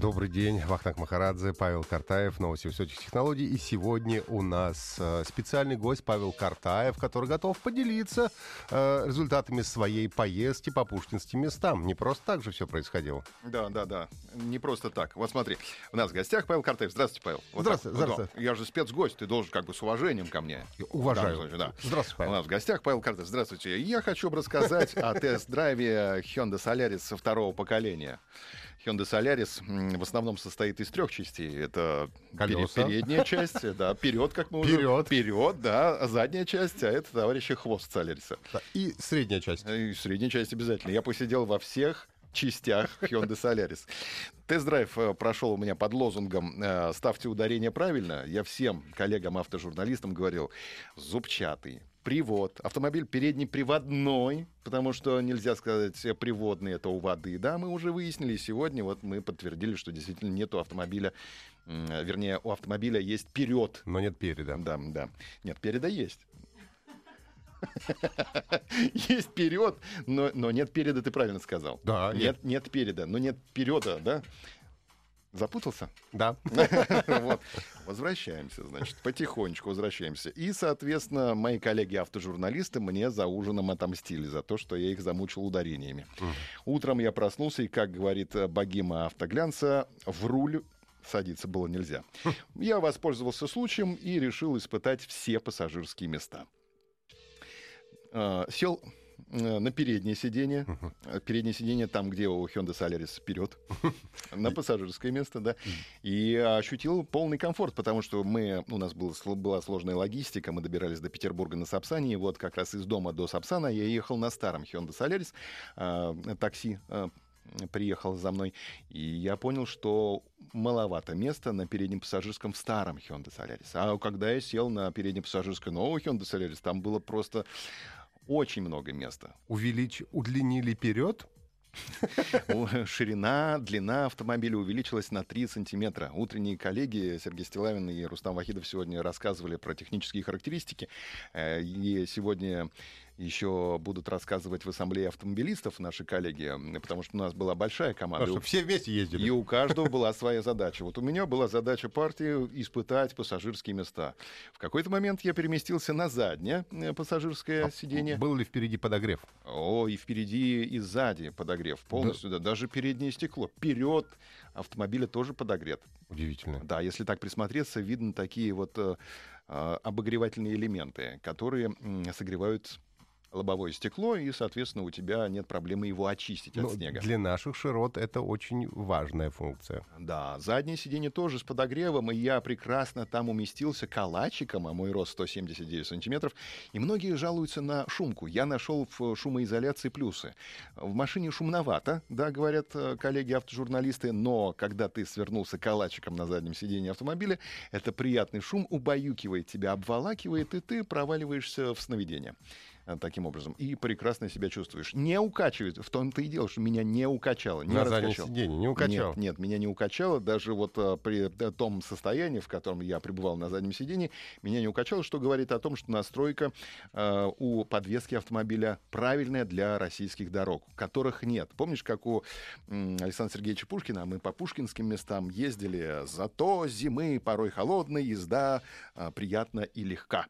Добрый день, Вахтанг Махарадзе, Павел Картаев, новости высоких технологий. И сегодня у нас э, специальный гость Павел Картаев, который готов поделиться э, результатами своей поездки по пушкинским местам. Не просто так же все происходило. Да, да, да. Не просто так. Вот смотри, у нас в гостях Павел Картаев. Здравствуйте, Павел. Вот Здравствуйте, так. здравствуйте. Вот, Я же спецгость, ты должен как бы с уважением ко мне. Уважаю. Случае, да. Здравствуйте, Павел. У нас в гостях Павел Картаев. Здравствуйте. Я хочу рассказать о тест-драйве Hyundai Solaris второго поколения. Hyundai Solaris в основном состоит из трех частей. Это Колеса. передняя часть, да, вперед, как мы уже... Вперед. Вперед, да, а задняя часть, а это, товарищи, хвост Соляриса. Да, И средняя часть. И средняя часть обязательно. Я посидел во всех частях Hyundai Solaris. Тест-драйв э, прошел у меня под лозунгом э, «Ставьте ударение правильно». Я всем коллегам-автожурналистам говорил «Зубчатый». Привод. Автомобиль передний приводной, потому что нельзя сказать э, приводный, это у воды. Да, мы уже выяснили сегодня, вот мы подтвердили, что действительно нету автомобиля, м, вернее, у автомобиля есть вперед. Но нет переда. Да, да. Нет, переда есть. Есть вперед, но, но нет переда, ты правильно сказал. Да, Нет, нет переда, но нет впереда, да? Запутался? Да. Вот. Возвращаемся, значит, потихонечку возвращаемся. И, соответственно, мои коллеги-автожурналисты мне за ужином отомстили за то, что я их замучил ударениями. Утром я проснулся, и, как говорит э, богима автоглянца, в руль садиться было нельзя. Я воспользовался случаем и решил испытать все пассажирские места. Э, Сел на переднее сиденье. Э, Переднее сиденье там, где у Hyundai Solaris вперед. На пассажирское место, да. И ощутил полный комфорт, потому что мы, у нас был, была сложная логистика, мы добирались до Петербурга на Сапсане, и вот как раз из дома до Сапсана я ехал на старом Hyundai Solaris, э, такси э, приехал за мной, и я понял, что маловато места на переднем пассажирском в старом Hyundai Solaris. А когда я сел на переднем пассажирском нового Hyundai Solaris, там было просто очень много места. Увелич... Удлинили вперед. Ширина, длина автомобиля увеличилась на 3 сантиметра. Утренние коллеги Сергей Стилавин и Рустам Вахидов сегодня рассказывали про технические характеристики. Э, И сегодня еще будут рассказывать в ассамблее автомобилистов наши коллеги, потому что у нас была большая команда. Чтобы все вместе ездили. И у каждого была своя задача. Вот у меня была задача партии испытать пассажирские места. В какой-то момент я переместился на заднее э, пассажирское сиденье. Был ли впереди подогрев? О, и впереди, и сзади подогрев полностью, да. даже переднее стекло. Вперед автомобиля тоже подогрет. Удивительно. Да, если так присмотреться, видно такие вот э, э, обогревательные элементы, которые согревают лобовое стекло, и, соответственно, у тебя нет проблемы его очистить от Но снега. для наших широт это очень важная функция. Да, заднее сиденье тоже с подогревом, и я прекрасно там уместился калачиком, а мой рост 179 сантиметров. И многие жалуются на шумку. Я нашел в шумоизоляции плюсы. В машине шумновато, да, говорят э, коллеги-автожурналисты, но когда ты свернулся калачиком на заднем сиденье автомобиля, это приятный шум убаюкивает тебя, обволакивает, и ты проваливаешься в сновидение э, таким образом. И прекрасно себя чувствуешь. Не укачивает. В том-то и дело, что меня не укачало. Не На заднем сиденье не укачало. Нет, нет, меня не укачало. Даже вот а, при э, том состоянии, в котором я пребывал на заднем сидении, меня не укачало, что говорит о том, что настройка э, у подвески автомобиля правильная для российских дорог, которых нет. Помнишь, как у Александра Сергеевича Пушкина, мы по пушкинским местам ездили, зато зимы порой холодной, езда а, приятна и легка.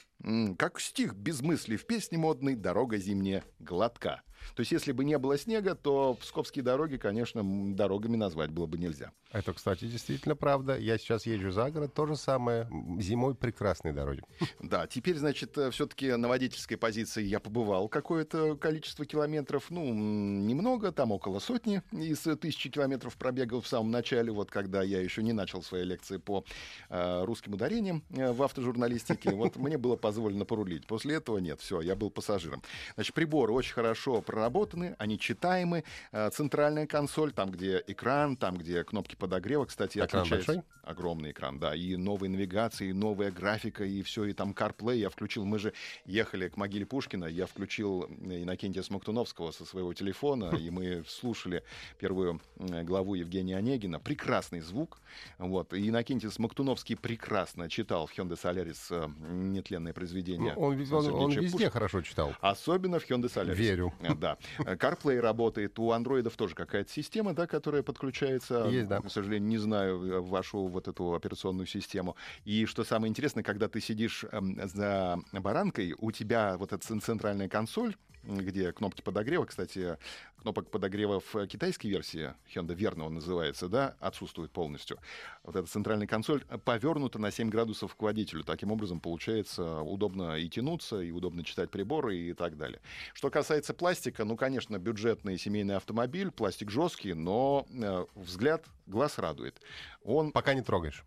Как стих без мысли в песне модной «Дорога зимняя гладка». То есть, если бы не было снега, то псковские дороги, конечно, дорогами назвать было бы нельзя. Это, кстати, действительно правда. Я сейчас езжу за город, то же самое. Зимой прекрасные дороги. Да, теперь, значит, все-таки на водительской позиции я побывал какое-то количество километров, ну, немного, там около сотни из э, тысячи километров пробегал в самом начале, вот когда я еще не начал свои лекции по э, русским ударениям э, в автожурналистике, вот мне было позволено порулить. После этого нет, все, я был пассажиром пассажирам. Значит, приборы очень хорошо проработаны, они читаемы. Э, Центральная консоль, там, где экран, там, где кнопки подогрева, кстати, Экран отличается. большой? Огромный экран, да. И новые навигации, и новая графика, и все, и там CarPlay я включил. Мы же ехали к могиле Пушкина, я включил Иннокентия Смоктуновского со своего телефона, и мы слушали первую э, главу Евгения Онегина. Прекрасный звук. Вот. И Иннокентий Смоктуновский прекрасно читал в Hyundai Solaris э, нетленное произведение. Ну, он, он- он везде хорошо читал. Особенно в Hyundai Solaris. Верю. Э, Да. Э, CarPlay работает. У андроидов тоже какая-то система, да, которая подключается. Есть, да. К сожалению, не знаю э, вашу вот эту операционную систему. И что самое интересное, когда ты сидишь эм, за баранкой, у тебя вот эта цен- центральная консоль, где кнопки подогрева, кстати, кнопок подогрева в китайской версии, Hyundai Verna он называется, да, отсутствует полностью. Вот эта центральная консоль повернута на 7 градусов к водителю. Таким образом, получается удобно и тянуться, и удобно читать приборы и так далее. Что касается пластика, ну, конечно, бюджетный семейный автомобиль, пластик жесткий, но э, взгляд, глаз радует. Он Пока не трогаешь.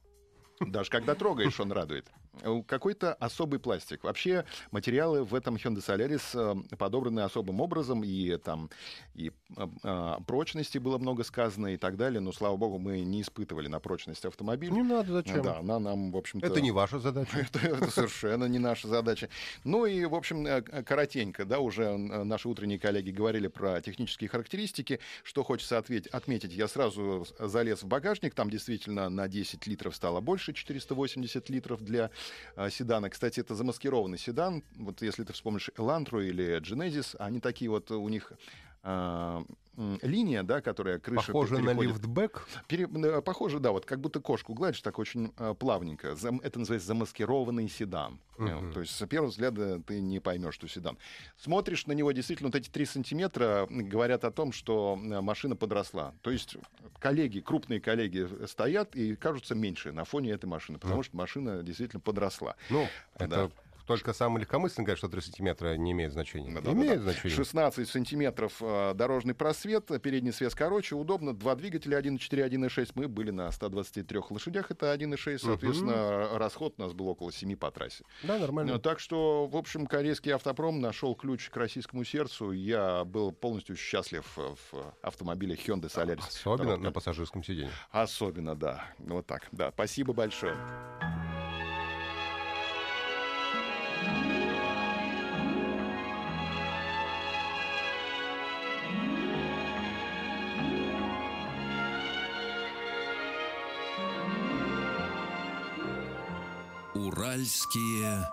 даже когда трогаешь, он радует. Э, Какой-то особый пластик. Вообще материалы в этом Hyundai Solaris э, подобраны особым образом, и там и э, прочности было много сказано и так далее, но, слава богу, мы не испытывали на прочность автомобиля. Не надо, зачем? Да, она нам, в общем-то... Это не ваша задача. Это, это совершенно не наша задача. Ну и, в общем, коротенько, да, уже наши утренние коллеги говорили про технические характеристики. Что хочется ответь- отметить, я сразу залез в багажник, там действительно на 10 литров стало больше, 480 литров для седана. Кстати, это замаскированный седан. Вот если ты вспомнишь Elantra или Genesis, они такие вот, у них э, линия, да, которая крыша Похоже на переходит- лифтбэк. Пере- э, Похоже, да, вот как будто кошку гладишь, так очень э, плавненько. Зам- Это называется замаскированный седан. Э, Мгм. То есть с первого взгляда ты не поймешь, что седан. Смотришь на него, действительно, вот эти 3 сантиметра говорят о том, что э, машина подросла. То есть коллеги, крупные коллеги стоят и кажутся меньше на фоне этой машины, потому что машина действительно подросла. Ну, Да. это только самый легкомысленный говорит, что 3 сантиметра не имеет значения. Да-да-да. имеет значение. 16 сантиметров э, дорожный просвет, передний свес короче, удобно. Два двигателя 1.4, 1.6. Мы были на 123 лошадях, это 1.6, соответственно, расход у нас был около 7 по трассе. Да, нормально. Ну, Так что, в общем, корейский автопром нашел ключ к российскому сердцу. Я был полностью счастлив э, в автомобиле Hyundai Solaris. Особенно на пассажирском сиденье. Особенно, да. Вот так. Да, спасибо большое. Уральские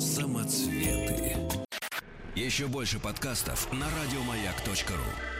самоцветы. Еще больше подкастов на радиомаяк.ру.